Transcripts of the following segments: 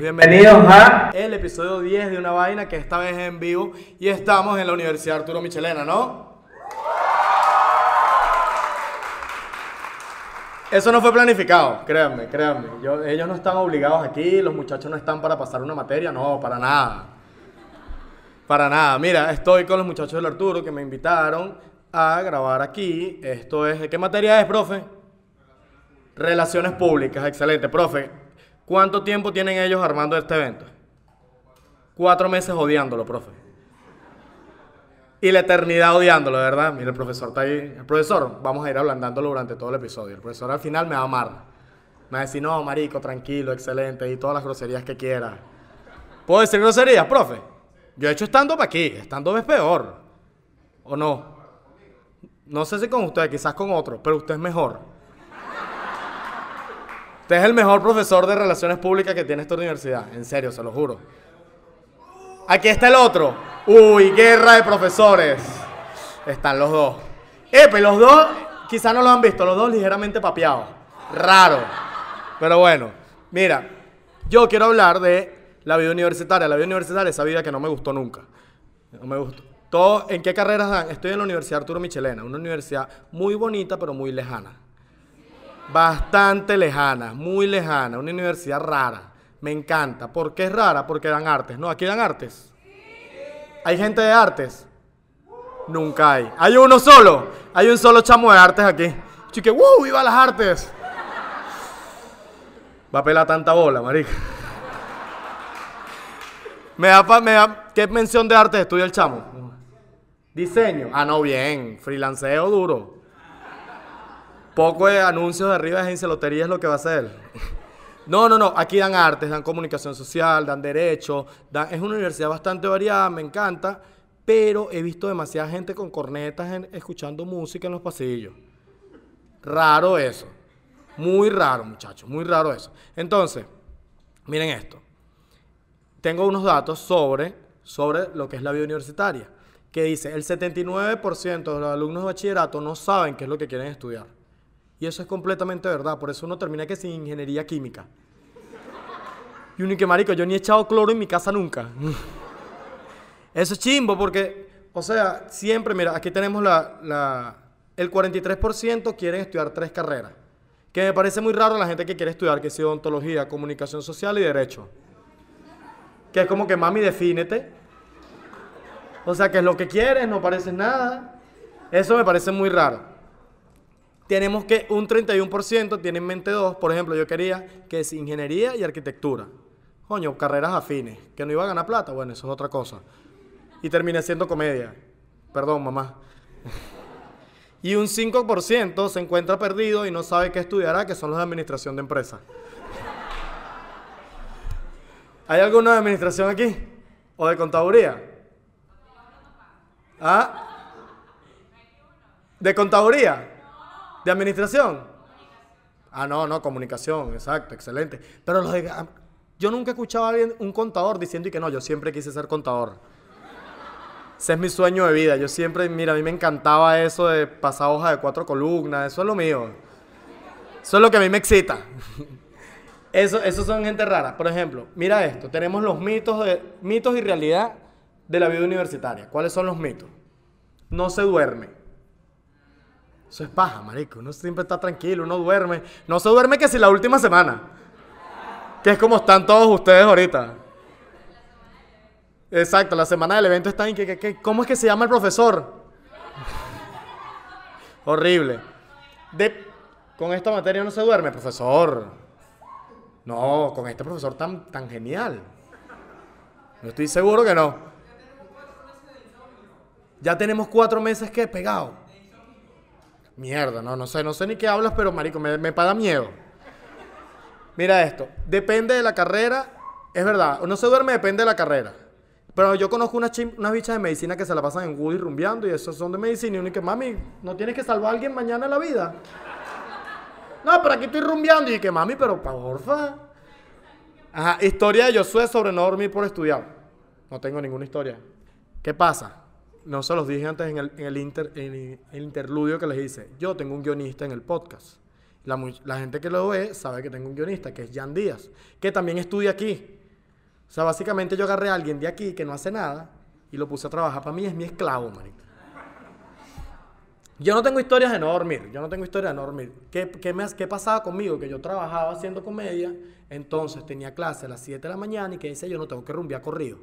Bienvenidos a el episodio 10 de Una Vaina, que esta vez es en vivo y estamos en la Universidad Arturo Michelena, ¿no? Eso no fue planificado, créanme, créanme. Yo- ellos no están obligados aquí, los muchachos no están para pasar una materia, no, para nada. Para nada. Mira, estoy con los muchachos del Arturo que me invitaron a grabar aquí. Esto es, ¿qué materia es, profe? Relaciones públicas, excelente. Profe, ¿cuánto tiempo tienen ellos armando este evento? Cuatro meses odiándolo, profe. Y la eternidad odiándolo, ¿verdad? Mira, el profesor está ahí. El profesor, vamos a ir ablandándolo durante todo el episodio. El profesor al final me va a amar. Me va a decir, no, marico, tranquilo, excelente, y todas las groserías que quiera. ¿Puedo decir groserías, profe? Yo he hecho estando para aquí, estando es peor. ¿O no? No sé si con usted, quizás con otro, pero usted es mejor. Usted es el mejor profesor de relaciones públicas que tiene esta universidad. En serio, se lo juro. Aquí está el otro. Uy, guerra de profesores. Están los dos. Epe, los dos, quizás no lo han visto, los dos ligeramente papeados. Raro. Pero bueno, mira, yo quiero hablar de la vida universitaria. La vida universitaria, esa vida que no me gustó nunca. No me gustó. ¿En qué carreras dan? Estoy en la Universidad Arturo Michelena, una universidad muy bonita, pero muy lejana. Bastante lejana, muy lejana, una universidad rara. Me encanta. ¿Por qué es rara? Porque dan artes. No, aquí dan artes. ¿Hay gente de artes? Nunca hay. Hay uno solo. Hay un solo chamo de artes aquí. Chique, ¡wow! ¡Viva las artes! Va a pelar tanta bola, marica. Me da, me da- ¿Qué mención de artes estudia el chamo? Diseño. Ah, no, bien. Freelanceo duro. Poco de anuncios de arriba de agencia lotería es lo que va a hacer. No, no, no. Aquí dan artes, dan comunicación social, dan derecho. Es una universidad bastante variada, me encanta. Pero he visto demasiada gente con cornetas escuchando música en los pasillos. Raro eso. Muy raro, muchachos. Muy raro eso. Entonces, miren esto. Tengo unos datos sobre, sobre lo que es la vida universitaria. Que dice, el 79% de los alumnos de bachillerato no saben qué es lo que quieren estudiar. Y eso es completamente verdad. Por eso uno termina que sin ingeniería química. Y uno que marico, yo ni he echado cloro en mi casa nunca. Eso es chimbo porque, o sea, siempre, mira, aquí tenemos la, la- el 43% quieren estudiar tres carreras. Que me parece muy raro la gente que quiere estudiar, que es odontología, comunicación social y derecho. Que es como que, mami, defínete. O sea, que es lo que quieres, no pareces nada. Eso me parece muy raro tenemos que un 31% tiene en mente dos. Por ejemplo, yo quería que es ingeniería y arquitectura. Coño, carreras afines. Que no iba a ganar plata. Bueno, eso es otra cosa. Y terminé siendo comedia. Perdón, mamá. Y un 5% se encuentra perdido y no sabe qué estudiará, que son los de administración de empresas. ¿Hay alguno de administración aquí? ¿O de contaduría? ¿Ah? ¿De contaduría? ¿De administración? Ah, no, no, comunicación, exacto, excelente. Pero los de- ah, yo nunca he escuchado a alguien, un contador, diciendo que no, yo siempre quise ser contador. Ese es mi sueño de vida. Yo siempre, mira, a mí me encantaba eso de pasar hoja de cuatro columnas, eso es lo mío. Eso es lo que a mí me excita. Eso, eso son gente rara. Por ejemplo, mira esto, tenemos los mitos, de, mitos y realidad de la vida universitaria. ¿Cuáles son los mitos? No se duerme. Eso es paja, marico. Uno siempre está tranquilo, uno duerme. No se duerme que si la última semana. Que es como están todos ustedes ahorita. Exacto, la semana del evento está en que, ¿cómo es que se llama el profesor? Horrible. De, con esta materia no se duerme, profesor. No, con este profesor tan, tan genial. No estoy seguro que no. Ya tenemos cuatro meses que pegado. Mierda, no, no sé, no sé ni qué hablas, pero marico, me, me da miedo. Mira esto, depende de la carrera, es verdad, no se duerme, depende de la carrera. Pero yo conozco unas, unas bichas de medicina que se la pasan en Woody rumbeando y esos son de medicina y uno que, mami, ¿no tienes que salvar a alguien mañana en la vida? No, pero aquí estoy rumbeando y que, mami, pero porfa. Ajá, historia de Josué sobre no dormir por estudiar. No tengo ninguna historia. ¿Qué pasa? No se los dije antes en el, en el inter- el interludio que les hice. Yo tengo un guionista en el podcast. La, gente que lo ve sabe que tengo un guionista, que es Jan Díaz, que también estudia aquí. O sea, básicamente yo agarré a alguien de aquí que no hace nada y lo puse a trabajar para mí, es mi esclavo, marico. Yo no tengo historias de no dormir, yo no tengo historias de no dormir. ¿Qué, qué, me, ¿Qué pasaba conmigo? Que yo trabajaba haciendo comedia, entonces tenía clase a las 7 de la mañana y que dice yo no tengo que rumbear corrido.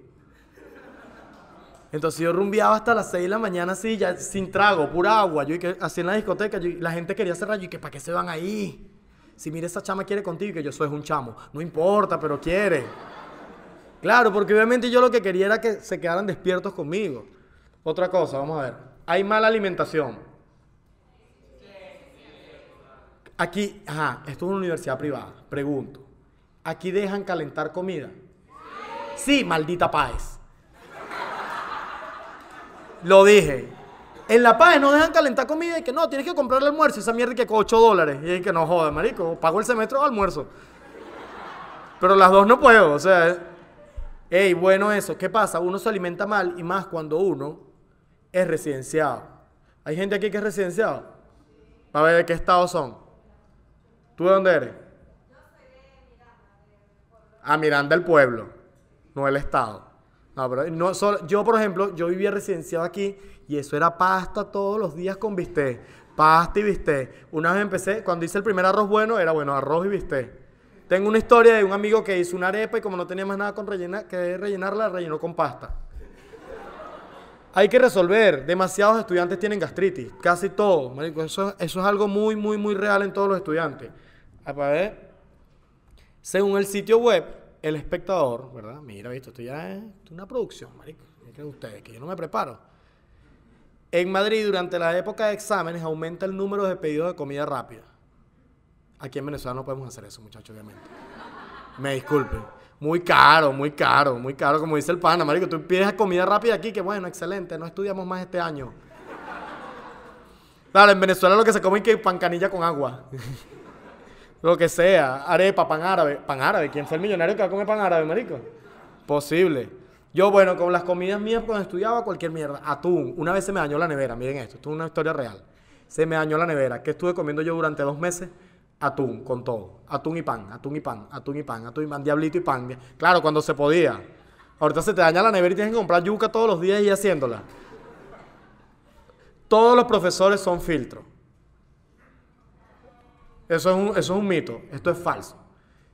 Entonces yo rumbeaba hasta las 6 de la mañana así, ya sin trago, pura agua. Yo que así en la discoteca, la gente quería cerrar, yo y que ¿para qué se van ahí? Si mire esa chama quiere contigo y que yo soy un chamo. No importa, pero quiere. Claro, porque obviamente yo lo que quería era que se quedaran despiertos conmigo. Otra cosa, vamos a ver. Hay mala alimentación. Aquí, ajá, esto es una universidad privada. Pregunto. ¿Aquí dejan calentar comida? Sí, maldita paz. Lo dije. En La Paz no dejan calentar comida y que no, tienes que comprar el almuerzo. Esa mierda que con 8 dólares. Y que no joda, marico. Pago el semestre o almuerzo. Pero las dos no puedo, o sea. Ey, bueno eso. ¿Qué pasa? Uno se alimenta mal y más cuando uno es residenciado. ¿Hay gente aquí que es residenciado? Para ver de qué estado son. ¿Tú de dónde eres? De Ah, Miranda el pueblo, no el estado. No, yo, por ejemplo, yo vivía residenciado aquí y eso era pasta todos los días con bistec. Pasta y bistec. Una vez empecé, cuando hice el primer arroz bueno, era bueno, arroz y bistec. Tengo una historia de un amigo que hizo una arepa y como no tenía más nada con rellena, que rellenarla, rellenó con pasta. Hay que resolver. Demasiados estudiantes tienen gastritis. Casi todos. Eso, eso es algo muy, muy, muy real en todos los estudiantes. A ver. Según el sitio web, el espectador, ¿verdad? Mira, visto, esto ya es una producción, marico. ¿Qué creen ustedes? Que yo no me preparo. En Madrid, durante la época de exámenes, aumenta el número de pedidos de comida rápida. Aquí en Venezuela no podemos hacer eso, muchachos, obviamente. Me disculpen. Muy caro, muy caro, muy caro, como dice el pana, marico. Tú pides comida rápida aquí, que bueno, excelente, no estudiamos más este año. Claro, en Venezuela lo que se come es que pancanilla con agua. Lo que sea, arepa, pan árabe. Pan árabe, ¿quién fue el millonario que va a comer pan árabe, marico? Posible. Yo, bueno, con las comidas mías cuando estudiaba, cualquier mierda. Atún. Una vez se me dañó la nevera, miren esto, esto es una historia real. Se me dañó la nevera. ¿Qué estuve comiendo yo durante dos meses? atún con todo. Atún y pan, atún y pan, atún y pan, atún y pan, diablito y pan. Claro, cuando se podía. Ahorita se te daña la nevera y tienes que comprar yuca todos los días y haciéndola. Todos los profesores son filtros. Eso es, un, eso es un mito, esto es falso.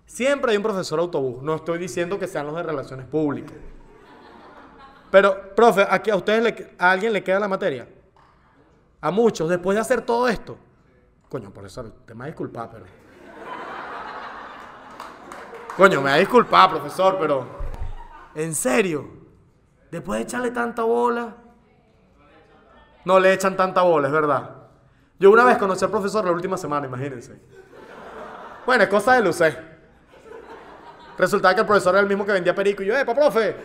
Siempre hay un profesor autobús. No estoy diciendo que sean los de relaciones públicas. Pero, profe, ¿a, a ustedes a alguien le queda la materia? A muchos, después de hacer todo esto. Coño, profesor, te me va a pero. Coño, me va a profesor, pero. ¿En serio? Después de echarle tanta bola. No le echan tanta bola, es verdad. Yo una vez conocí al profesor la última semana, imagínense. Bueno, es cosa de Lucé. Resultaba que el profesor era el mismo que vendía perico y yo, ¡epa, profe!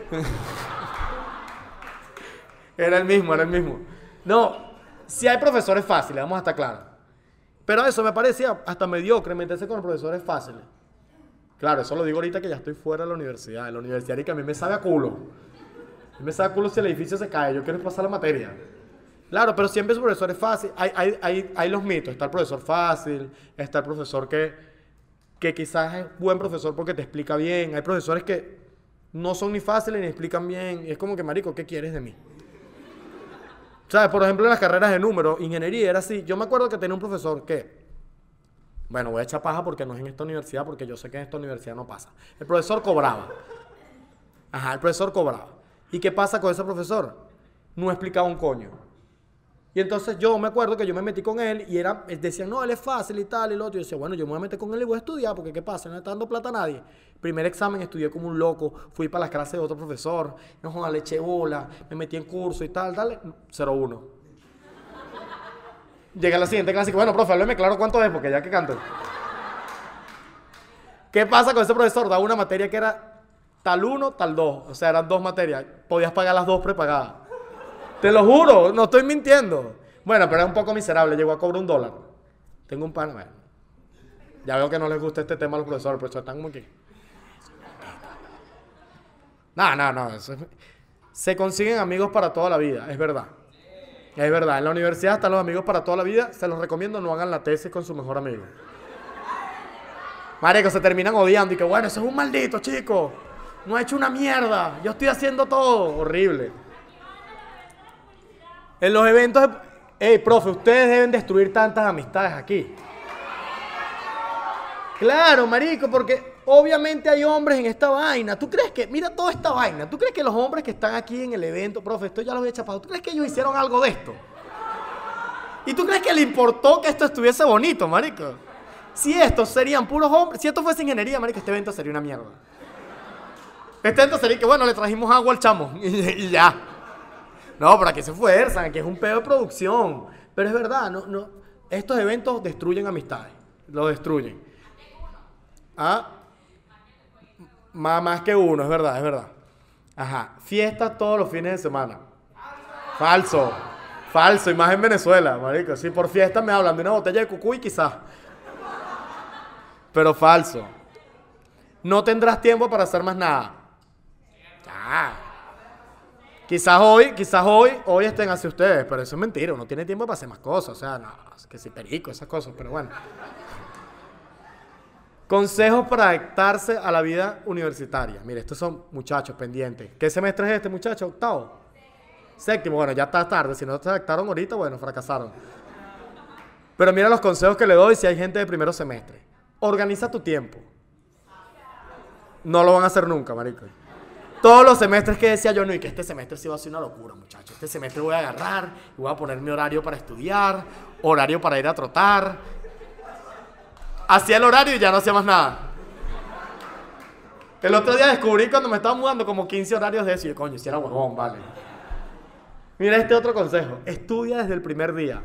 era el mismo, era el mismo. No, si hay profesores fáciles, vamos a estar claros. Pero eso me parecía hasta mediocre meterse con profesores fáciles. Claro, eso lo digo ahorita que ya estoy fuera de la universidad. En la universidad y que a mí me sabe a culo. A mí me sabe a culo si el edificio se cae. Yo quiero pasar la materia. Claro, pero siempre su profesor es fácil. Hay, hay, hay, hay, los mitos. Está el profesor fácil, está el profesor que, que quizás es buen profesor porque te explica bien. Hay profesores que no son ni fáciles ni explican bien. Y es como que, marico, ¿qué quieres de mí? ¿Sabes? Por ejemplo, en las carreras de número, ingeniería era así. Yo me acuerdo que tenía un profesor que, bueno, voy a echar paja porque no es en esta universidad, porque yo sé que en esta universidad no pasa. El profesor cobraba. Ajá, el profesor cobraba. ¿Y qué pasa con ese profesor? No explicaba un coño. Y entonces yo me acuerdo que yo me metí con él y era, decían, no, él es fácil y tal y lo otro. Yo decía, bueno, yo me voy a meter con él y voy a estudiar, porque ¿qué pasa? No está dando plata a nadie. Primer examen estudié como un loco, fui para las clases de otro profesor, no le eché bola, me metí en curso y tal, tal, 0-1. Llegué a la siguiente clase y bueno, profe, hábleme claro cuánto es, porque ya que canto. ¿Qué pasa con ese profesor? Daba una materia que era tal uno, tal dos. O sea, eran dos materias. Podías pagar las dos prepagadas. Te lo juro, no estoy mintiendo. Bueno, pero era un poco miserable, llegó a cobrar un dólar. Tengo un pan, bueno. Ya veo que no les gusta este tema a los profesores, pero están como aquí. No, no, no. Se consiguen amigos para toda la vida, es verdad. Es verdad. En la universidad están los amigos para toda la vida. Se los recomiendo, no hagan la tesis con su mejor amigo. Marico, se terminan odiando y que bueno, eso es un maldito, chico. no ha hecho una mierda. Yo estoy haciendo todo. Horrible. En los eventos, hey, profe, ustedes deben destruir tantas amistades aquí. Claro, marico, porque obviamente hay hombres en esta vaina. ¿Tú crees que, mira toda esta vaina, ¿tú crees que los hombres que están aquí en el evento, profe, esto ya los había chapado, ¿tú crees que ellos hicieron algo de esto? ¿Y tú crees que le importó que esto estuviese bonito, marico? Si estos serían puros hombres, si esto fuese ingeniería, marico, este evento sería una mierda. Este evento sería que, bueno, le trajimos agua al chamo y, ya. No, pero aquí se fuerzan, que es un pedo de producción. Pero es verdad, no, no, estos eventos destruyen amistades, lo destruyen. ¿Ah? Más, que uno, es verdad, es verdad. Ajá. Fiestas todos los fines de semana. Falso. Falso. Y más en Venezuela, marico. Si por fiesta me hablan de una botella de cucuy, quizás. Pero falso. No tendrás tiempo para hacer más nada. Ah. Quizás hoy, quizás hoy, hoy estén hacia ustedes, pero eso es mentira. Uno tiene tiempo para hacer más cosas. O sea, no, que si perico, esas cosas, pero bueno. Consejos para adaptarse a la vida universitaria. Mire, estos son muchachos pendientes. ¿Qué semestre es este, muchacho? ¿Octavo? Séptimo. Bueno, ya está tarde. Si no se adaptaron ahorita, bueno, fracasaron. Pero mira los consejos que le doy si hay gente de primero semestre. Organiza tu tiempo. No lo van a hacer nunca, marico. Todos los semestres que decía yo, no, y que este semestre sí va a ser una locura, muchachos. Este semestre voy a agarrar y voy a poner mi horario para estudiar, horario para ir a trotar, hacía el horario y ya no hacía más nada. El otro día descubrí cuando me estaba mudando como 15 horarios de eso y coño, si era huevón, vale. Mira este otro consejo. Estudia desde el primer día.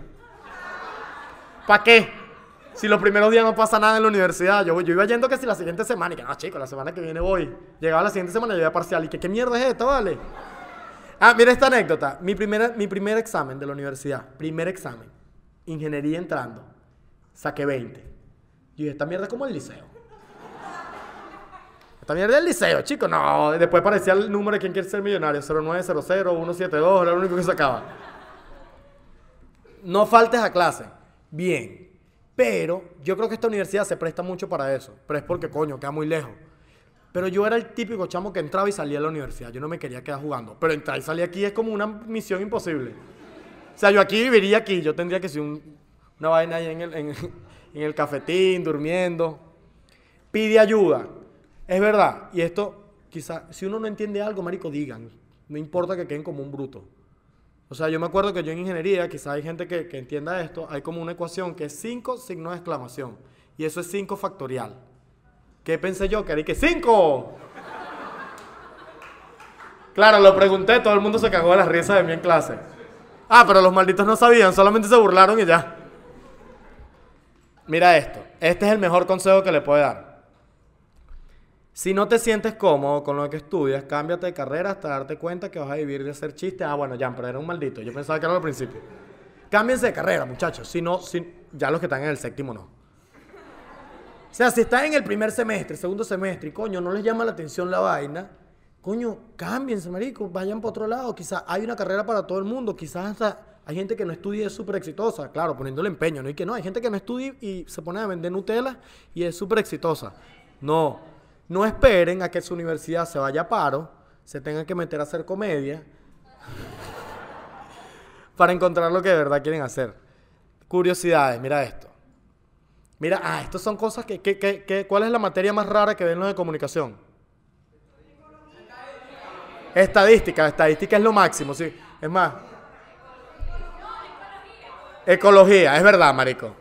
¿Para qué? Si los primeros días no pasa nada en la universidad. Yo, yo iba yendo que si la siguiente semana y que no, chicos, la semana que viene voy. Llegaba la siguiente semana y iba parcial. Y que qué mierda es esto, vale. Ah, mira esta anécdota. Mi, primera, mi primer examen de la universidad. Primer examen. Ingeniería entrando. Saqué 20. Y dije, esta mierda es como el liceo. Esta mierda es el liceo, chicos. No, después parecía el número de quien quiere ser millonario. 0900, 172, era lo único que sacaba. No faltes a clase. Bien. Pero yo creo que esta universidad se presta mucho para eso. Pero es porque, coño, queda muy lejos. Pero yo era el típico chamo que entraba y salía de la universidad. Yo no me quería quedar jugando. Pero entrar y salir aquí es como una misión imposible. O sea, yo aquí viviría aquí. Yo tendría que ser una vaina ahí en el, en, en el cafetín, durmiendo. Pide ayuda. Es verdad. Y esto, quizás, si uno no entiende algo, marico, digan. No importa que queden como un bruto. O sea, yo me acuerdo que yo en ingeniería, quizás hay gente que, entienda esto, hay como una ecuación que es 5 signos de exclamación. Y eso es 5 factorial. ¿Qué pensé yo? Que era que 5. Claro, lo pregunté, todo el mundo se cagó de las risas de mí en clase. Ah, pero los malditos no sabían, solamente se burlaron y ya. Mira esto, este es el mejor consejo que le puedo dar. Si no te sientes cómodo con lo que estudias, cámbiate de carrera hasta darte cuenta que vas a vivir de hacer chistes. Ah, bueno, ya, pero era un maldito. Yo pensaba que era al principio. Cámbiense de carrera, muchachos. Si no, si, ya los que están en el séptimo no. O sea, si están en el primer semestre, segundo semestre, y coño, no les llama la atención la vaina, coño, cámbiense, marico, vayan para otro lado. Quizás hay una carrera para todo el mundo, quizás hasta hay gente que no estudia y es súper exitosa, claro, poniéndole empeño, ¿no? Y que no, hay gente que no estudia y se pone a vender Nutella y es súper exitosa. No, no esperen a que su universidad se vaya a paro, se tengan que meter a hacer comedia para encontrar lo que de verdad quieren hacer. Curiosidades, mira esto. Mira, ah, estas son cosas que, que, que, ¿cuál es la materia más rara que ven los de comunicación? Estadística, estadística es lo máximo, sí. Es más, Ecología, es verdad, marico.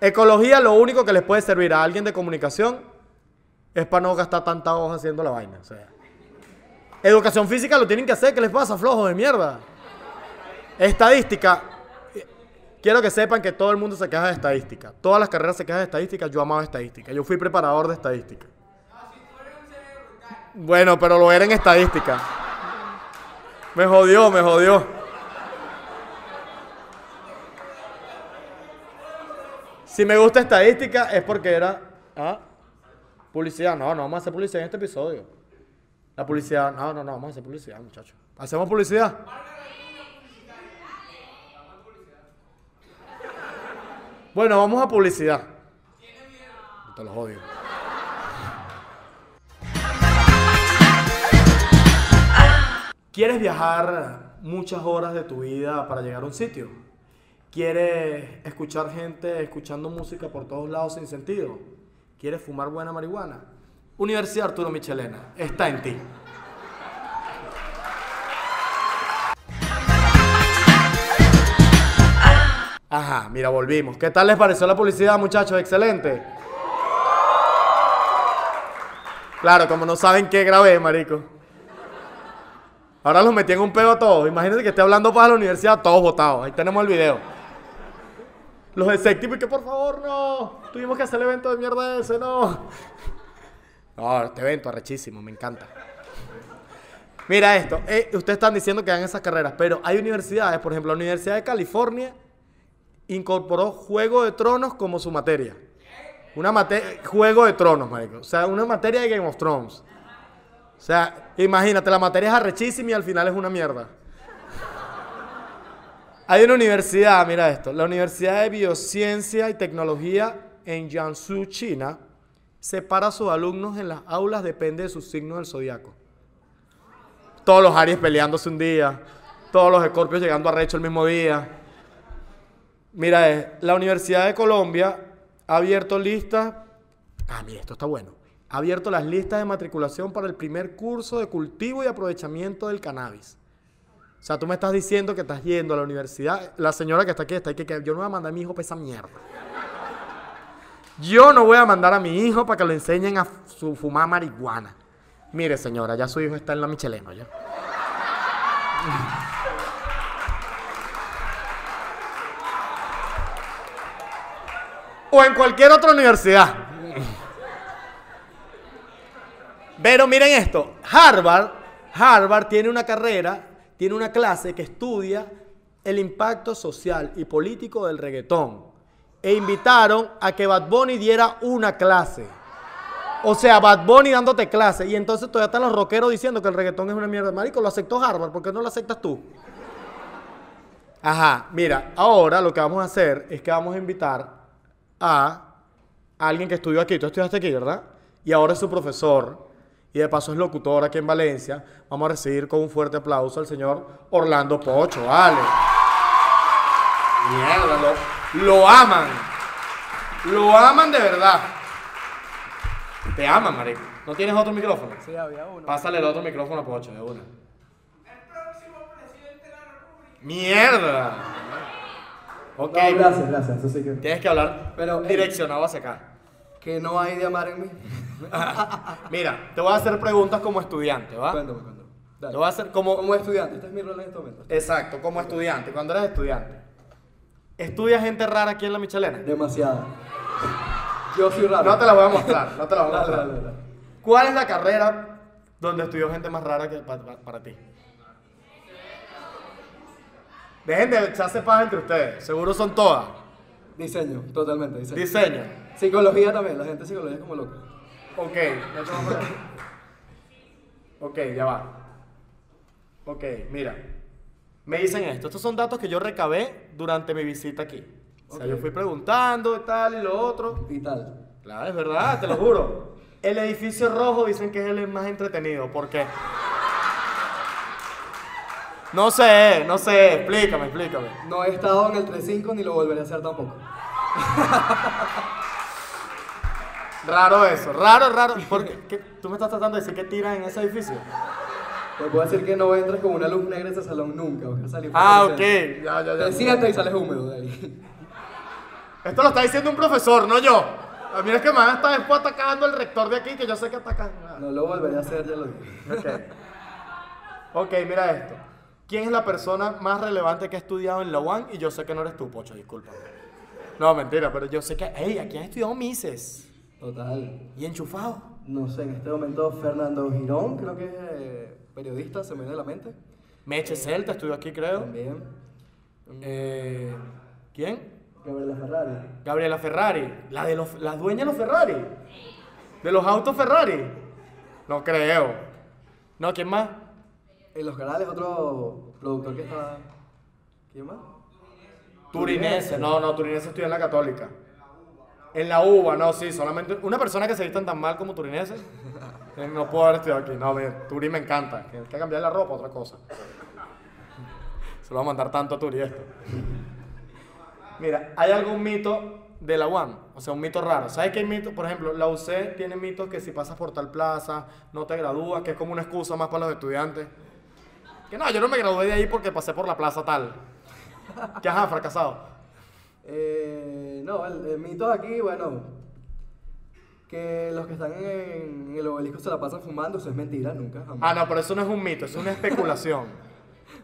Ecología lo único que les puede servir a alguien de comunicación es para no gastar tanta hoja haciendo la vaina. Educación física lo tienen que hacer. ¿Qué les pasa, flojo de mierda? Estadística. Quiero que sepan que todo el mundo se queja de estadística. Todas las carreras se quejan de estadística. Yo amaba estadística. Yo fui preparador de estadística. Bueno, pero lo era en estadística. Me jodió, me jodió. Si me gusta estadística es porque era ¿ah? Publicidad. No, no vamos a hacer publicidad en este episodio. La publicidad, no, no, no, vamos a hacer publicidad, muchachos. ¿Hacemos publicidad? Bueno, vamos a publicidad. Te los odio. ¿Quieres viajar muchas horas de tu vida para llegar a un sitio? ¿Quieres escuchar gente escuchando música por todos lados sin sentido? ¿Quieres fumar buena marihuana? Universidad Arturo Michelena, está en ti. Ajá, mira, volvimos. ¿Qué tal les pareció la publicidad, muchachos? Excelente. Claro, como no saben qué grabé, marico. Ahora los metí en un pedo a todos. Imagínense que esté hablando para la universidad, todos votados. Ahí tenemos el video. Los de séptimo y que por favor no. Tuvimos que hacer el evento de mierda ese, no. No, este evento arrechísimo, me encanta. Mira esto, eh, ustedes están diciendo que hagan esas carreras, pero hay universidades, por ejemplo, la Universidad de California incorporó Juego de Tronos como su materia. Una materia, Juego de Tronos, marico. O sea, una materia de Game of Thrones. O sea, imagínate, la materia es arrechísima y al final es una mierda. Hay una universidad, mira esto, la Universidad de Biociencia y Tecnología en Jiangsu, China, separa a sus alumnos en las aulas, depende de su signo del zodiaco. Todos los Aries peleándose un día, todos los Escorpios llegando a recho el mismo día. Mira, eh, la Universidad de Colombia ha abierto listas. Ah, mira, esto está bueno. Ha abierto las listas de matriculación para el primer curso de cultivo y aprovechamiento del cannabis. O sea, tú me estás diciendo que estás yendo a la universidad. La señora que está aquí está aquí, que yo no voy a mandar a mi hijo para esa mierda. Yo no voy a mandar a mi hijo para que lo enseñen a su fumar marihuana. Mire, señora, ya su hijo está en la Michelena, ¿ya? o en cualquier otra universidad. Pero miren esto, Harvard, Harvard tiene una carrera, tiene una clase que estudia el impacto social y político del reggaetón. E invitaron a que Bad Bunny diera una clase. O sea, Bad Bunny dándote clase. Y entonces todavía están los rockeros diciendo que el reggaetón es una mierda. Marico, lo aceptó Harvard, ¿por qué no lo aceptas tú? Ajá, mira, ahora lo que vamos a hacer es que vamos a invitar a alguien que estudió aquí. Tú estudiaste aquí, ¿verdad? Y ahora es su profesor. Y de paso es locutor aquí en Valencia. Vamos a recibir con un fuerte aplauso al señor Orlando Pocho, vale. Mierda, lo, lo aman. Lo aman de verdad. Te aman, marico. ¿No tienes otro micrófono? Sí, había uno. Pásale el otro micrófono a Pocho, de una. ¡Mierda! Ok. No, gracias, gracias. Eso sí que. Tienes que hablar Pero, eh, direccionado hacia acá. Que no hay de amar en mí. Mira, te voy a hacer preguntas como estudiante, ¿va? Cuéntame, cuéntame. Te Dale. voy a hacer como... Como estudiante, este es mi rol en este momento. Exacto, como estudiante, cuando eres estudiante. ¿Estudia gente rara aquí en la Michelena? Demasiada. Yo soy raro. No te la voy a mostrar, no te la voy a mostrar. dale, dale. ¿Cuál es la carrera donde estudió gente más rara que pa- pa- para, ti? Dejen de echarse paz entre ustedes, seguro son todas. Diseño, totalmente, diseño. Diseño. Psicología también, la gente de psicología es como loca. Ok, no te vamos a- Ok, ya va. Ok, mira. Me dicen esto. Estos son datos que yo recabé durante mi visita aquí. O sea, yo fui preguntando y tal y lo otro. Y tal. Claro, es verdad, te lo juro. El edificio rojo dicen que es el más entretenido. ¿Por qué? No sé, no sé. Explícame, explícame. No he estado en el 3-5 ni lo volveré a hacer tampoco. Raro eso, raro, raro. Porque ¿qué? tú me estás tratando de decir que tiran en ese edificio. Te puedo decir que no entres con una luz negra en ese salón nunca. Vas a salir Ah, ok. Ya, ya, ya. Te sientas y sales húmedo de ahí. Esto lo está diciendo un profesor, no yo. A mí es que me van a estar después atacando el rector de aquí, que yo sé que atacan. No lo volveré a hacer, ya lo dije. Ok. Ok, mira esto. ¿Quién es la persona más relevante que ha estudiado en la UAN? Y yo sé que no eres tú, Pocho, disculpa. No, mentira, pero yo sé que. ¡Ey! Aquí han estudiado Mises. Total. Y enchufado. No sé, en este momento Fernando Girón, creo que es eh, periodista, se me viene a la mente. Meche Celta estudió aquí, creo. También. Eh, ¿Quién? Gabriela Ferrari. Gabriela Ferrari. La de los, la dueña de los Ferrari. De los autos Ferrari. No creo. No, ¿quién más? En Los Canales, otro productor que está. ¿Quién más? Turinese. No, no, Turinese estudia en la Católica. En la UBA, no, sí, solamente una persona que se vistan tan mal como Turinese. Eh, No puedo haber estudiado aquí. No, mira, Turi me encanta. Tienes que cambiar la ropa, otra cosa. Se lo va a mandar tanto a Turi esto. Mira, ¿hay algún mito de la UAM? O sea, un mito raro. ¿Sabes qué hay mitos? Por ejemplo, la UC tiene mitos que si pasas por tal plaza, no te gradúas, que es como una excusa más para los estudiantes. Que no, yo no me gradué de ahí porque pasé por la plaza tal. Que ajá, fracasado. Eh, no, el, el mito aquí, bueno, que los que están en, en el obelisco se la pasan fumando, eso es mentira, nunca, jamás. Ah, no, pero eso no es un mito, es una especulación.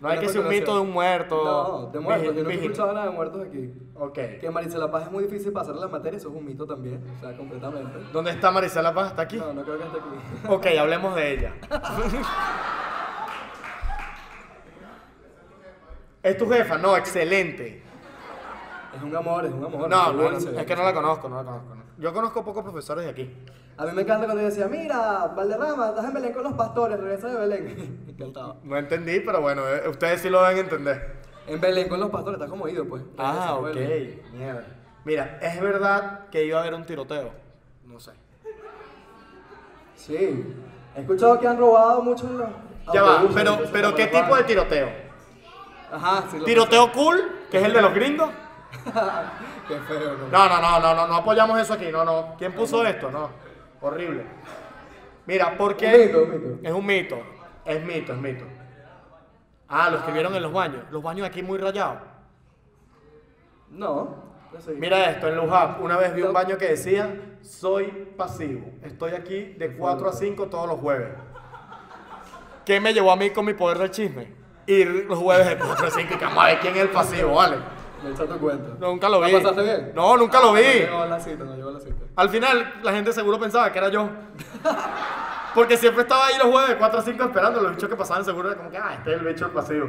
No hay que ser un mito de un muerto. No, de muertos, yo no he escuchado nada de muertos aquí. Ok. Que Maricela Paz es muy difícil pasar la materia, eso es un mito también, o sea, completamente. ¿Dónde está Marisela Paz? ¿Está aquí? No, no creo que esté aquí. Ok, hablemos de ella. ¿Es tu jefa? No, excelente. Es un amor, es un amor. No, no, ve. es que no la conozco, no la conozco. no. Yo conozco pocos profesores de aquí. A mí me encanta cuando yo decía, mira, Valderrama, estás en Belén con los pastores, regresa de Belén. me encantaba. No entendí, pero bueno, eh, ustedes sí lo deben entender. En Belén con los pastores, estás como ido, pues. Ah, Regresa de Belén. Mierda. Mira, ¿es verdad que iba a haber un tiroteo? No sé. Sí. He escuchado que han robado mucho en los Ya va, autobuses, pero, pero ¿qué tipo de tiroteo? Ajá, sí. lo ¿Tiroteo cool? ¿Que es el de los gringos? Qué feo, ¿no? No, no, no, no, no, no apoyamos eso aquí, no, no. ¿Quién puso esto? No. Horrible. Mira, ¿por qué? Un mito, un mito. Es un mito. Es mito, es mito. Ah, lo escribieron en los baños. Los baños aquí muy rayados. No, sé. Mira esto, en Lujab, una vez vi un baño que decía, soy pasivo. Estoy aquí de 4 a 5 todos los jueves. ¿Qué me llevó a mí con mi poder del chisme? Ir los jueves de 4 a 5 y que vamos a ver quién es el pasivo, ¿vale? Me echa tu cuenta. Nunca lo vi. ¿La pasaste bien? No, nunca lo vi. No llegó la cita, no llegó a la cita. Al final, la gente seguro pensaba que era yo. Porque siempre estaba ahí los jueves de 4 a 5 esperando. Los bichos que pasaban seguro era como que, ah, este es el bicho del pasivo.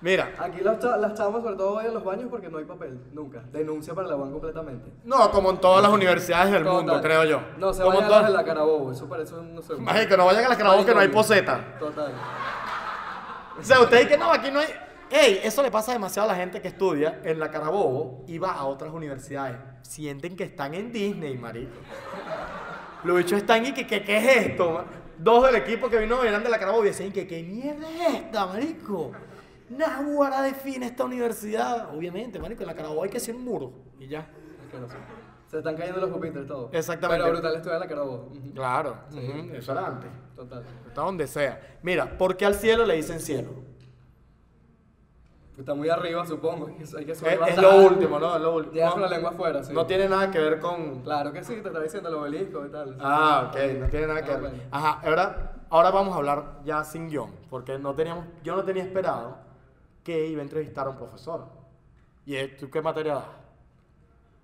Mira, Aquí las, las chavas sobre todo vayan a los baños porque no hay papel, nunca. Denuncia para la UAN completamente. no, como en todas las universidades del Total. mundo, creo yo. No, se como vayan a las de la Carabobo, eso parece un, no sé. Mágico, no vayan a las Carabobo que no hay poseta. Total. O sea, ustedes que no, aquí no hay. Ey, eso le pasa demasiado a la gente que estudia en la Carabobo y va a otras universidades. Sienten que están en Disney, marico. Los bichos están y que, ¿qué es esto? Dos del equipo que vino eran de la Carabobo y decían que, ¿qué mierda es esta, marico? Nahuara define esta universidad. Obviamente, marico, en la Carabobo hay que hacer un muro y ya. Se están cayendo los pupitres todo. Exactamente. Pero brutal estudiar la Carabobo. Ujú. Claro, ujú, eso era antes. Total. Está donde sea. Mira, ¿por qué al cielo le dicen cielo? Está muy arriba, supongo. Hay que subir Es, es lo último, ¿no? Es lo último. Con la lengua afuera, sí. No tiene nada que ver con. Claro que sí, te está diciendo el obelisco y tal. Ah, ok, no tiene nada que Ah, ver. bueno. Ajá, ahora, ahora vamos a hablar ya sin guion, porque no teníamos, yo no tenía esperado que iba a entrevistar a un profesor. ¿Y tú qué materia das?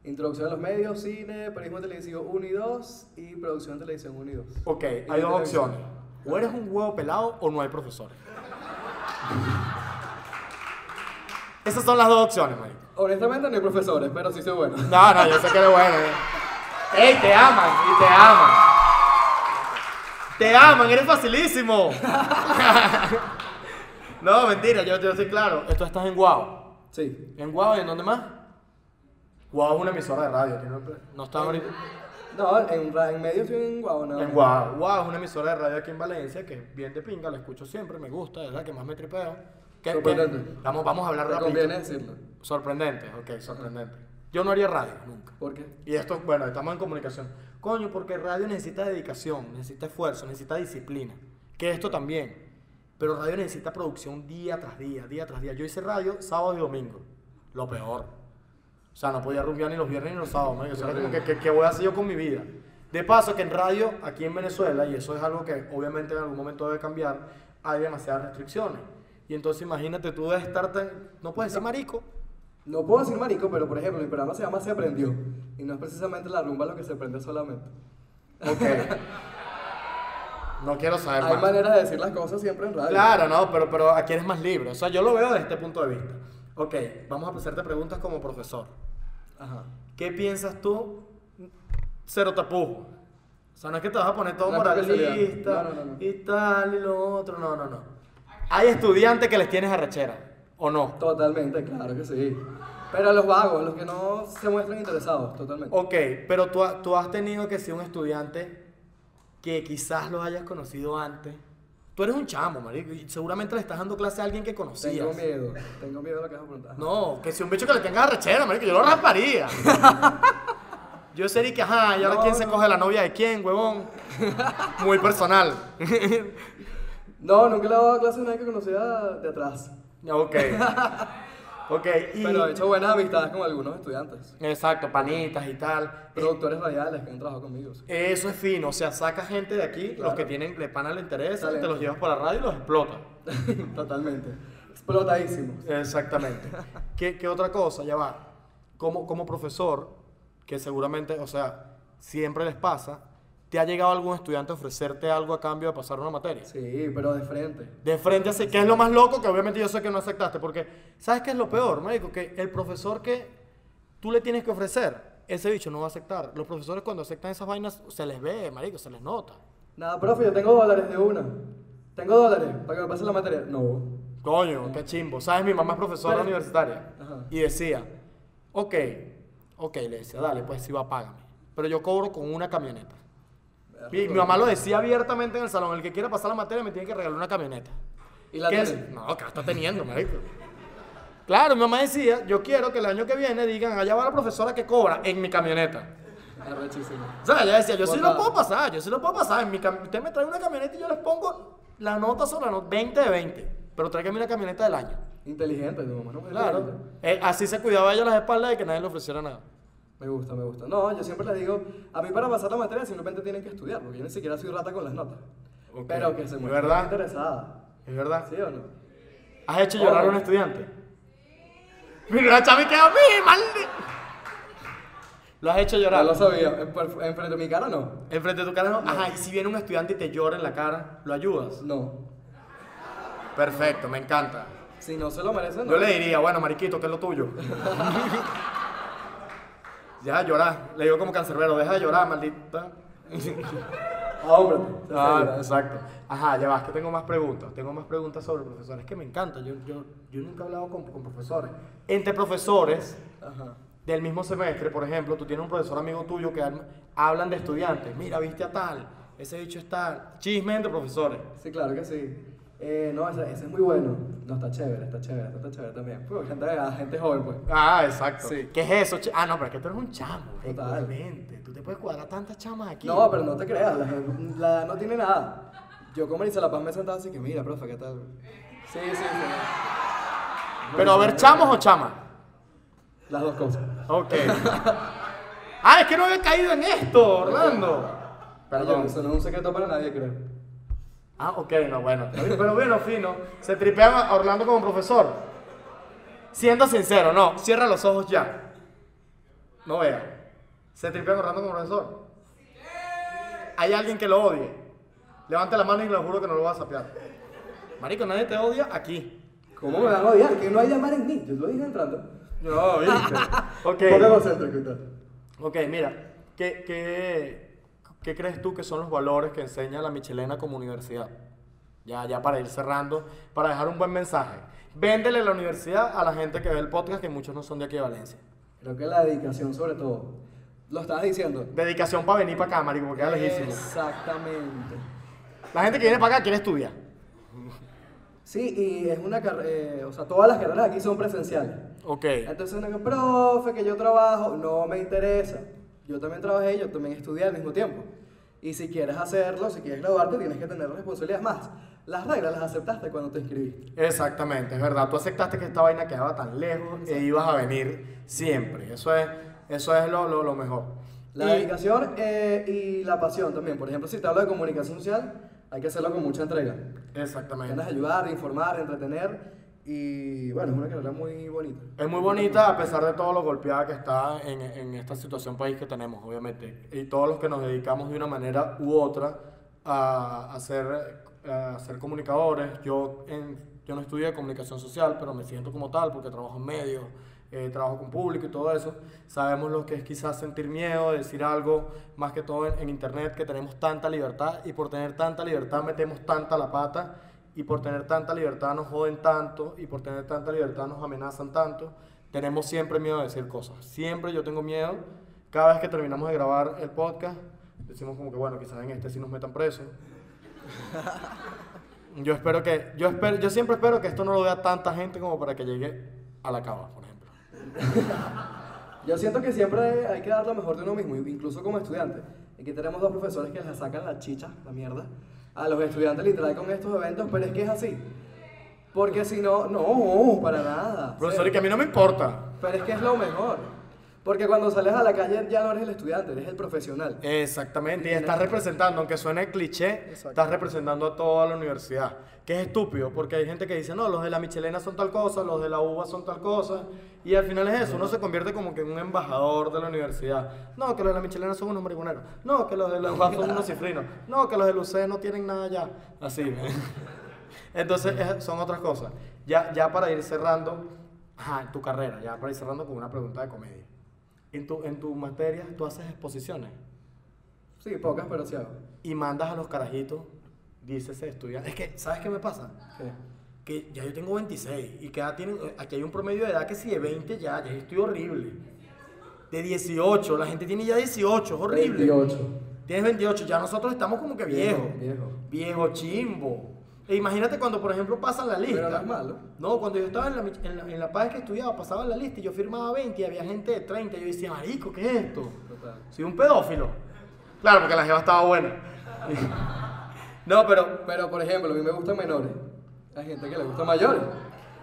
Introducción a los medios, cine, periodismo televisivo 1 y 2 y producción de televisión 1 y 2. Ok, Y hay dos opciones. O eres un huevo pelado o no hay profesores. Esas son las dos opciones, marico. Honestamente no hay profesores, pero sí soy bueno. No, no, yo sé que eres bueno. eh. ¡Ey, te aman! Y te aman. ¡Te aman! ¡Eres facilísimo! no, mentira, yo, yo soy claro. Esto estás en Guau. Sí. ¿En Guau y en dónde más? Guau es una emisora de radio. aquí No, no está ahorita. No, en, en medio estoy en Guau, ¿no? En Guau. Guau es una emisora de radio aquí en Valencia que es bien de pinga, la escucho siempre, me gusta, es la que más me tripeo. ¿Qué- qué? Sorprendente. Vamos, vamos a hablar rápido. conviene decirlo. Sorprendente, ok, sorprendente. Yo no haría radio, nunca. ¿Por qué? Y esto, bueno, estamos en comunicación. Coño, porque radio necesita dedicación, necesita esfuerzo, necesita disciplina. Que esto también. Pero radio necesita producción día tras día, día tras día. Yo hice radio sábado y domingo. Lo peor. O sea, no podía rumbear ni los viernes ni los sábados. ¿no? O sea, como que, que- ¿qué voy a hacer yo con mi vida? De paso, que en radio, aquí en Venezuela, y eso es algo que obviamente en algún momento debe cambiar, hay demasiadas restricciones. Y entonces imagínate, tú debes estar tan... No puedes decir marico. No puedo decir marico, pero por ejemplo, mi programa se llama Se Aprendió. Y no es precisamente la rumba lo que se aprende solamente. Ok. No quiero saber Hay más. maneras de decir las cosas siempre en radio. Claro, no, pero, pero aquí eres más libre. O sea, yo lo veo desde este punto de vista. Ok, vamos a hacerte preguntas como profesor. Ajá. ¿Qué piensas tú? Cero tapujo. O sea, no es que te vas a poner todo moralista especialidad. No, no, no, no. y tal y lo otro. No, no, no. Hay estudiantes que les tienes arrechera, ¿o no? Totalmente, claro que sí. Pero a los vagos, los que no se muestran interesados, totalmente. Ok, pero tú, tú has tenido que ser un estudiante que quizás los hayas conocido antes. Tú eres un chamo, marico, y seguramente le estás dando clase a alguien que conocías. Tengo miedo, tengo miedo de lo que vas a preguntar. No, que si un bicho que le tenga rechera, marico, yo lo rasparía. yo sería que, ajá, ¿y ahora No, quién se no. coge la novia de quién, huevón? Muy personal. No, nunca le he dado clase a nadie que conocía de atrás. ok. Ok, y... Pero he hecho buenas amistades con algunos estudiantes. Exacto, panitas y tal. Productores radiales que han trabajado conmigo. sí. Eso es fino, o sea, saca gente de aquí, los que tienen, le pana le interesa, te los llevas por la radio y los explotas. Totalmente. Explotadísimos. Exactamente. ¿Qué, qué otra cosa? Ya va. Como, como profesor, que seguramente, o sea, siempre les pasa, ¿te ha llegado algún estudiante a ofrecerte algo a cambio de pasar una materia? Sí, pero de frente. De frente así, que es lo más loco, que obviamente yo sé que no aceptaste, porque ¿sabes qué es lo peor, marico? Que el profesor que tú le tienes que ofrecer, ese bicho no va a aceptar. Los profesores cuando aceptan esas vainas, se les ve, marico, se les nota. Nada, profe, yo tengo dólares de una. Tengo dólares para que me pase la materia. No. Coño, qué chimbo. ¿Sabes? Mi mamá es profesora Pero- universitaria. Ajá. Y decía, ok, ok, le decía, dale, pues si va, págame. Pero yo cobro con una camioneta. Mi, mi mamá lo decía abiertamente en el salón, el que quiera pasar la materia me tiene que regalar una camioneta. ¿Y la ¿Qué tiene? es? No, está teniendo, marico. Claro, mi mamá decía, yo quiero que el año que viene digan, allá va la profesora que cobra en mi camioneta. O sea, ella decía, yo sí lo puedo pasar, yo sí lo puedo pasar. En mi cam- usted me trae una camioneta y yo les pongo la nota sobre la nota, 20 de 20. Pero tráigame una camioneta del año. Inteligente, tu mamá no me Claro. Eh, así se cuidaba ella las espaldas de que nadie le ofreciera nada. Me gusta, me gusta. No, yo siempre les digo, a mí para pasar la materia simplemente tienen que estudiar, porque yo ni siquiera soy rata con las notas. Pero que se ¿Es muestre verdad? interesada. ¿Es verdad? ¿Sí o no? ¿Has hecho llorar a un Oh. estudiante? Mira, la chava que a mí, maldito. ¿Lo has hecho llorar? lo sabía. Enfrente de mi cara no. Enfrente de tu cara no. Ajá, y si viene un estudiante y te llora en la cara, ¿lo ayudas? No. Perfecto, me encanta. Si no se lo merecen, no. Yo le diría, bueno, mariquito, ¿qué es lo tuyo? Deja de llorar. Le digo como cancerbero, deja de llorar, maldita. Ahómbrate. Se Ah, asegura. exacto. Ajá, ya vas, que tengo más preguntas. Tengo más preguntas sobre profesores. que me encanta. Yo, yo, yo nunca he hablado con, con profesores. Entre profesores Ajá. del mismo semestre, por ejemplo, tú tienes un profesor amigo tuyo que hablan de estudiantes. Mira, viste a tal, ese dicho es tal. Chisme entre profesores. Sí, claro que sí. Eh, no, ese, ese es muy bueno. No, está chévere, está chévere, está chévere también. Pues, gente, a gente joven, pues. Ah, exacto. Sí. ¿Qué es eso? Ah, no, pero es que tú eres un chamo. marico, Total. Obviamente. Tú te puedes cuadrar tantas chamas aquí. No, pero no te creas, la, gente- la edad no tiene nada. Yo con Marisa La Paz me sentaba así que, mira, profe, ¿qué tal? Sí, sí, sí. Pero a ver, chamos o chamas. Las dos cosas. Ok. ah, es que no había caído en esto, Orlando. Perdón, Perdón. eso no es un secreto para nadie, creo. Ah, ok, no, bueno. Pero bueno, fino. Se tripean a Orlando como profesor. Siendo sincero, no. Cierra los ojos ya. No vea. Se tripean a Orlando como profesor. Hay alguien que lo odie. Levante la mano y le juro que no lo va a sapear. Marico, nadie te odia aquí. ¿Cómo me van a odiar? Que no hay llamar en mí, yo lo dije entrando. No, viste. Ok. y tal. Ok, mira. ¿qué, qué, qué crees tú que son los valores que enseña la Michelena como universidad? Ya, ya para ir cerrando, para dejar un buen mensaje. Véndele la universidad a la gente que ve el podcast, que muchos no son de aquí de Valencia. Creo que la dedicación, sobre todo. Lo estabas diciendo. Dedicación para venir para acá, marico, porque queda lejísimo. Exactamente. La gente que viene para acá quiere estudiar. Sí, y es una carrera, o sea, todas las carreras aquí son presenciales. Ok. Entonces profe, que yo trabajo, no me interesa. Yo también trabajé, yo también estudié al mismo tiempo. Y si quieres hacerlo, si quieres graduarte, tienes que tener responsabilidades más. Las reglas las aceptaste cuando te inscribiste. Exactamente, es verdad. Tú aceptaste que esta vaina quedaba tan lejos e ibas a venir siempre. Eso es, eso es lo, lo, lo mejor. La Y- dedicación eh, y la pasión también. Por ejemplo, si te hablo de comunicación social, hay que hacerlo con mucha entrega. Exactamente. De ayudar, informar, entretener. Y bueno, es una carrera muy bonita. Es muy bonita a pesar de todo lo golpeada que está en, en esta situación país que tenemos, obviamente. Y todos los que nos dedicamos de una manera u otra a, a ser, a ser comunicadores. Yo, en- yo no estudié comunicación social, pero me siento como tal porque trabajo en medios, eh, trabajo con público y todo eso. Sabemos lo que es quizás sentir miedo, decir algo, más que todo en, en internet, que tenemos tanta libertad y por tener tanta libertad metemos tanta la pata y por tener tanta libertad nos joden tanto y por tener tanta libertad nos amenazan tanto. Tenemos siempre miedo de decir cosas. Siempre yo tengo miedo. Cada vez que terminamos de grabar el podcast, decimos como que bueno, quizás en este sí nos metan presos. Yo espero que, yo espero, yo siempre espero que esto no lo vea tanta gente como para que llegue a la cava, por ejemplo. Yo siento que siempre hay que dar lo mejor de uno mismo, incluso como estudiante. Aquí tenemos dos profesores que les sacan la chicha, la mierda, a los estudiantes literal con estos eventos, pero es que es así. Porque si no, no, para nada. Profesor, y que a mí no me importa. Pero es que es lo mejor. Porque cuando sales a la calle ya no eres el estudiante, eres el profesional. Exactamente, y estás representando, aunque suene cliché, estás representando a toda la universidad. Que es estúpido, porque hay gente que dice, no, los de la Michelena son tal cosa, los de la UBA son tal cosa, y al final es eso, uno se convierte como que en un embajador de la universidad. No, que los de la Michelena son unos marihuaneros, no, que los de la UBA son unos cifrinos, no, que los de UC no tienen nada ya. Así, entonces es- son otras cosas. Ya, ya para ir cerrando, ajá, tu carrera, ya para ir cerrando con una pregunta de comedia. En tu, en tu materia, tú haces exposiciones Sí, pocas, pero sí hago. y mandas a los carajitos, dice ese estudiante. Es que, ¿sabes qué me pasa? Sí. Que ya yo tengo 26 y que ya tienen, eh, aquí hay un promedio de edad que si de 20 ya, ya estoy horrible. De 18, la gente tiene ya 18, es horrible. 28. Tienes 28, ya nosotros estamos como que viejos. Viejo. Viejo chimbo. E imagínate cuando, por ejemplo, pasan la lista. Pero malo. No, cuando yo estaba en la, en la, en la paz que estudiaba, pasaba la lista y yo firmaba 20 y había gente de 30. Y yo decía, marico, ¿qué es esto? Total. Soy un pedófilo. Claro, porque la jeva estaba buena. No, pero Pero, por ejemplo, a mí me gustan menores. Hay gente que le gustan mayores.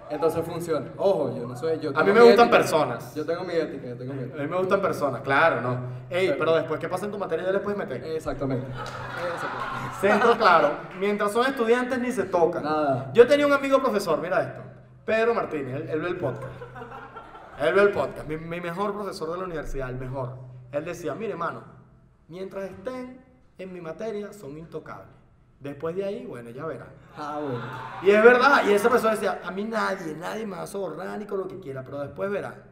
Entonces funciona. Ojo, yo no soy yo. A mí me gustan ética. personas. Yo tengo mi ética, yo tengo mi a ética. mí me gustan personas, claro, ¿no? Ey, Claro. pero después que pasen tu materia ya les puedes meter. Exactamente. Exactamente. Centro, claro. Mientras son estudiantes ni se tocan. Nada. Yo tenía un amigo profesor, mira esto. Pedro Martínez, él, él ve el podcast. Él ve el podcast. Mi, mi mejor profesor de la universidad, el mejor. Él decía, mire, mano, mientras estén en mi materia son intocables. Después de ahí, bueno, ya verán. Ah, bueno. Y es verdad, y esa persona decía, a mí nadie, nadie me va a sobornar ni con lo que quiera, pero después verán.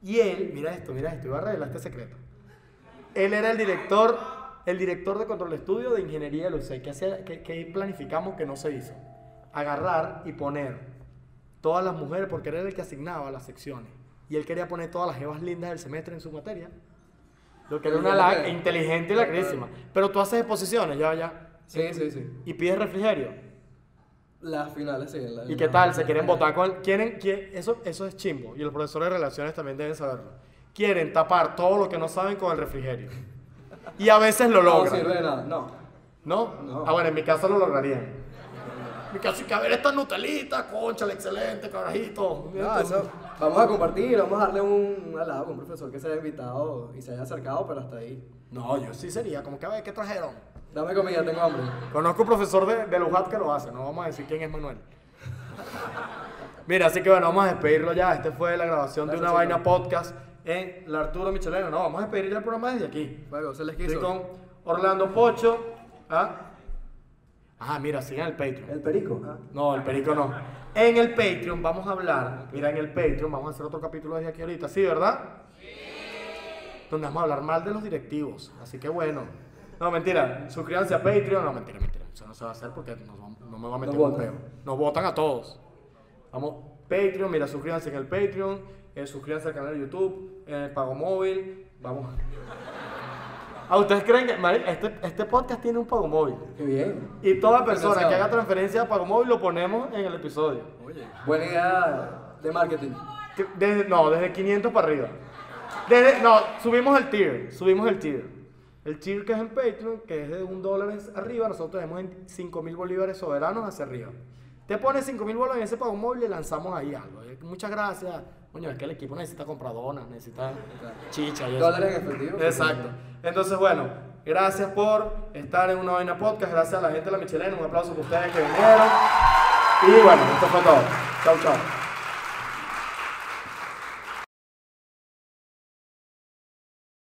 Y él, mira esto, mira esto, iba a revelar este secreto. Él era el director, el director de control de estudio de ingeniería de Lucey, que, hacía, que, que planificamos que no se hizo. Agarrar y poner todas las mujeres, porque era el que asignaba las secciones. Y él quería poner todas las jevas lindas del semestre en su materia. Lo que era una la- inteligente y lacrísima. Pero tú haces exposiciones, ya, ya. Sí, sí, sí. Y pides refrigerio. Las finales, sí. ¿Y qué tal? ¿Se quieren votar con el- quieren, quieren- eso, eso es chimbo. Y los profesores de relaciones también deben saberlo. Quieren tapar todo lo que no saben con el refrigerio. Y a veces lo No logran. sirve de nada, no. ¿No? No. Ah, bueno, en mi caso lo lograrían. En mi caso, sí que a ver esta Nutelita, concha, excelente, carajito. No, eso, vamos a compartir, vamos a darle un halago a un profesor que se haya invitado y se haya acercado, pero hasta ahí. No, yo sí sería, como que a ver, ¿qué trajeron? Dame comida, tengo hambre. Conozco un profesor de, de Lujat que lo hace, no vamos a decir quién es Manuel. Mira, así que bueno, vamos a despedirlo ya. Este fue la grabación de Gracias, una vaina chicos. podcast en la Arturo Michelena. No, vamos a despedir ya el programa desde aquí. Luego, se les Estoy quiso. con Orlando Pocho. ¿ah? Ah, mira, sigan el Patreon. El perico. Ah. No, el perico no. En el Patreon vamos a hablar, mira, en el Patreon vamos a hacer otro capítulo desde aquí ahorita, ¿sí, verdad? Donde vamos a hablar mal de los directivos, así que bueno. No, mentira, suscríbanse a Patreon, no, mentira, mentira, eso no se va a hacer porque no me va a meter Nos un votan. peo. Nos votan a todos. Vamos, Patreon, mira, suscríbanse en el Patreon, eh, suscríbanse al canal de YouTube, en el Pago Móvil, vamos. ¿A ustedes creen que, este, este podcast tiene un Pago Móvil? Qué bien. Y toda persona que haga transferencia a Pago Móvil lo ponemos en el episodio. Oye. Buena idea de marketing. Desde, no, desde 500 para arriba. Desde, no, subimos el tier, subimos el tier. El tier que es en Patreon, que es de un dólar arriba, nosotros tenemos en 5 mil bolívares soberanos hacia arriba. Te pones 5 mil bolívares en ese pago móvil y lanzamos ahí algo. Eh, Muchas gracias. Coño, es que el equipo necesita compradonas, necesita chicha y eso. Dólares en efectivo. Exacto. Entonces, bueno, gracias por estar en una vaina podcast. Gracias a la gente de la Michelena. Un aplauso para ustedes que vinieron. Y bueno, esto fue todo. Chau, chau.